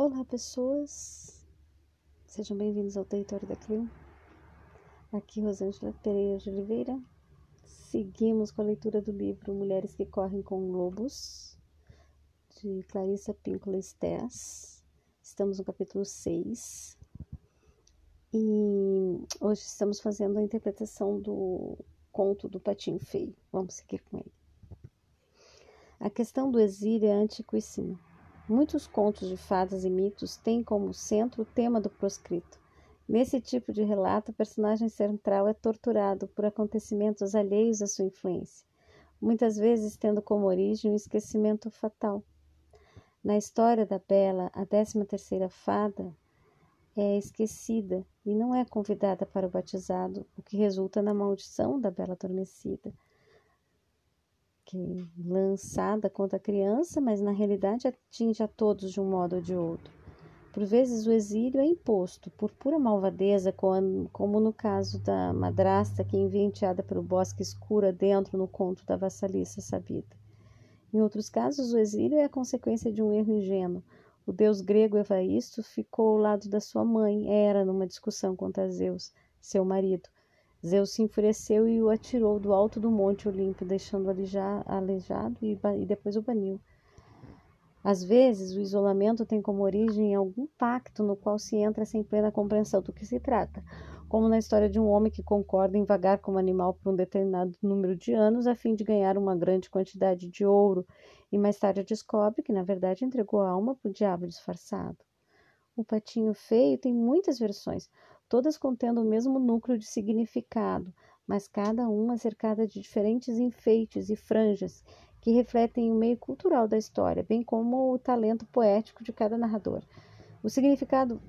Olá, pessoas. Sejam bem-vindos ao território da Clio. Aqui, Rosângela Pereira de Oliveira. Seguimos com a leitura do livro Mulheres que Correm com Lobos, de Clarissa Pinkola Stess. Estamos no capítulo 6. E hoje estamos fazendo a interpretação do conto do Patinho Feio. Vamos seguir com ele. A questão do exílio é antiquíssima. Muitos contos de fadas e mitos têm como centro o tema do proscrito. Nesse tipo de relato, o personagem central é torturado por acontecimentos alheios à sua influência, muitas vezes tendo como origem um esquecimento fatal. Na história da Bela, a décima terceira fada é esquecida e não é convidada para o batizado, o que resulta na maldição da Bela Adormecida que lançada contra a criança, mas na realidade atinge a todos de um modo ou de outro. Por vezes o exílio é imposto por pura malvadeza, como no caso da madrasta que envia enteada pelo bosque escuro dentro no conto da vassaliça sabida. Em outros casos, o exílio é a consequência de um erro ingênuo. O deus grego Evaisto ficou ao lado da sua mãe, Hera, numa discussão contra Zeus, seu marido, Zeus se enfureceu e o atirou do alto do monte Olimpo, deixando-o aleijado e, e depois o baniu. Às vezes, o isolamento tem como origem algum pacto no qual se entra sem plena compreensão do que se trata, como na história de um homem que concorda em vagar como animal por um determinado número de anos a fim de ganhar uma grande quantidade de ouro e mais tarde descobre que, na verdade, entregou a alma para o diabo disfarçado. O patinho feio tem muitas versões, todas contendo o mesmo núcleo de significado, mas cada uma cercada de diferentes enfeites e franjas que refletem o meio cultural da história, bem como o talento poético de cada narrador. O significado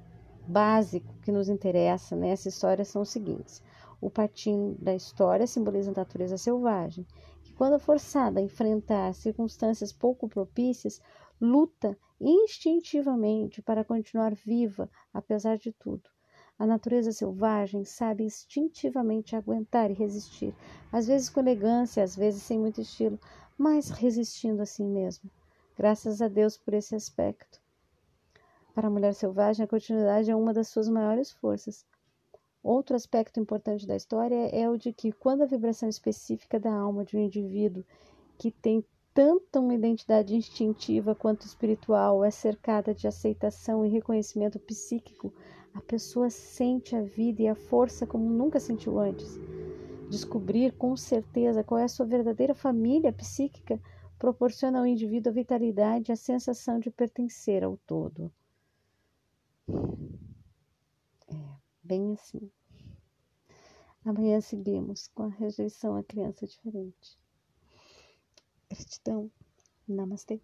básico que nos interessa nessa história são os seguintes: o patinho da história simboliza a natureza selvagem, que, quando forçada a enfrentar circunstâncias pouco propícias, luta instintivamente para continuar viva apesar de tudo. A natureza selvagem sabe instintivamente aguentar e resistir, às vezes com elegância, às vezes sem muito estilo, mas resistindo assim mesmo. Graças a Deus por esse aspecto. Para a mulher selvagem, a continuidade é uma das suas maiores forças. Outro aspecto importante da história é o de que, quando a vibração específica da alma de um indivíduo que tem tanto uma identidade instintiva quanto espiritual é cercada de aceitação e reconhecimento psíquico, a pessoa sente a vida e a força como nunca sentiu antes. Descobrir com certeza qual é a sua verdadeira família psíquica proporciona ao indivíduo a vitalidade e a sensação de pertencer ao todo. É, bem assim. Amanhã seguimos com a rejeição à criança diferente. Gratidão. Namastê.